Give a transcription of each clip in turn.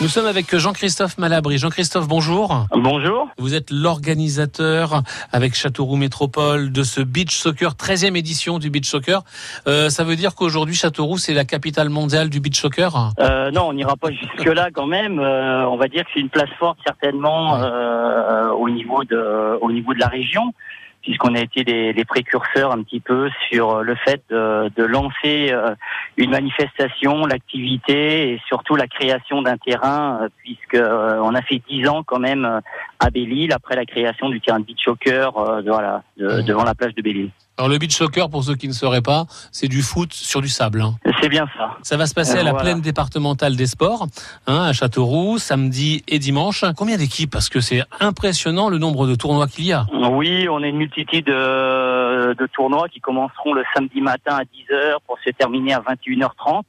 Nous sommes avec Jean-Christophe Malabry. Jean-Christophe, bonjour. Bonjour. Vous êtes l'organisateur avec Châteauroux Métropole de ce beach soccer, 13e édition du beach soccer. Euh, ça veut dire qu'aujourd'hui, Châteauroux, c'est la capitale mondiale du beach soccer? Euh, Non, on n'ira pas jusque-là quand même. Euh, on va dire que c'est une place forte certainement euh, au, niveau de, au niveau de la région puisqu'on a été les, précurseurs un petit peu sur le fait de, lancer euh, une manifestation, l'activité et surtout la création d'un terrain, euh, puisque euh, on a fait dix ans quand même à Belle-Île après la création du terrain de beach soccer voilà, devant la plage de Belle-Île. Alors le beach soccer, pour ceux qui ne sauraient pas, c'est du foot sur du sable. Hein. C'est bien ça. Ça va se passer à la plaine départementale des sports, hein, à Châteauroux, samedi et dimanche. Combien d'équipes? Parce que c'est impressionnant le nombre de tournois qu'il y a. Oui, on a une multitude de, de tournois qui commenceront le samedi matin à 10h pour se terminer à 21h30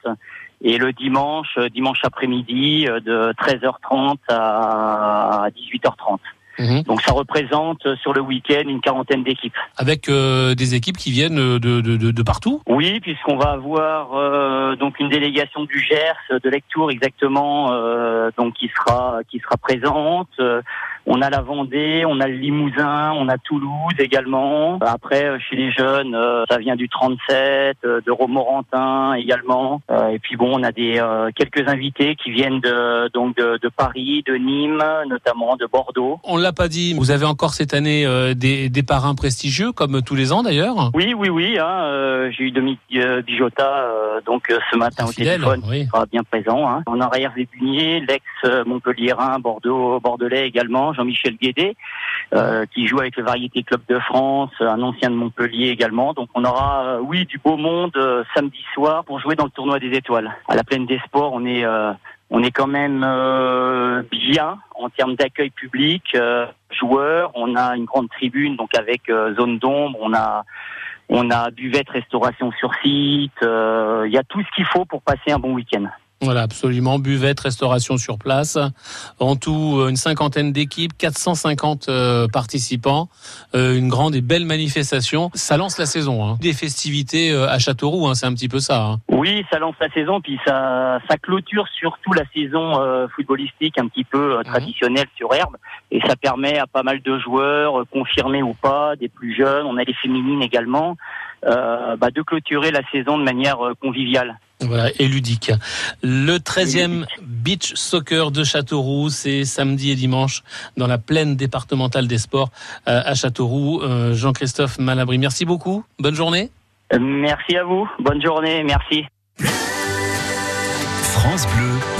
et le dimanche, dimanche après-midi de 13h30 à 18h30. Mhm. Donc ça représente euh, sur le week-end une quarantaine d'équipes. Avec euh, des équipes qui viennent de, de, de, de partout Oui, puisqu'on va avoir euh, donc une délégation du Gers, de Lectour exactement, euh, donc qui sera qui sera présente. On a la Vendée, on a le Limousin, on a Toulouse également. Après, chez les jeunes, ça vient du 37, de Romorantin également. Et puis bon, on a des quelques invités qui viennent de donc de, de Paris, de Nîmes, notamment de Bordeaux. On pas dit. Vous avez encore cette année euh, des, des, parrains prestigieux, comme tous les ans d'ailleurs Oui, oui, oui. Hein, euh, J'ai eu Dominique euh, Bijota donc ce matin au téléphone, oui. sera bien présent. Hein. En arrière Bunier, l'ex Montpellierin, Bordeaux, Bordelais également, Jean-Michel Guédé, qui joue avec le Variété Club de France, un ancien de Montpellier également. Donc on aura, oui, du beau monde samedi soir pour jouer dans le tournoi des étoiles. À la Plaine des Sports, on est on est quand même euh, bien en termes d'accueil public, euh, joueurs. On a une grande tribune, donc avec euh, zone d'ombre. On a on a buvette, restauration sur site. Il y a tout ce qu'il faut pour passer un bon week-end. Voilà, absolument. Buvette, restauration sur place. En tout, euh, une cinquantaine d'équipes, 450 euh, participants, euh, une grande et belle manifestation. Ça lance la saison. Hein. Des festivités à Châteauroux, hein, c'est un petit peu ça. Hein. Oui, ça lance la saison, puis ça, ça clôture surtout la saison footballistique un petit peu mhm. traditionnelle sur herbe. Et ça permet à pas mal de joueurs, confirmés ou pas, des plus jeunes, on a les féminines également, bah, de clôturer la saison de manière conviviale. Voilà, et ludique. Le 13e beach soccer de Châteauroux, c'est samedi et dimanche dans la plaine départementale des sports euh, à Châteauroux. Euh, Jean-Christophe Malabry, merci beaucoup. Bonne journée. Euh, merci à vous. Bonne journée. Merci. France Bleu.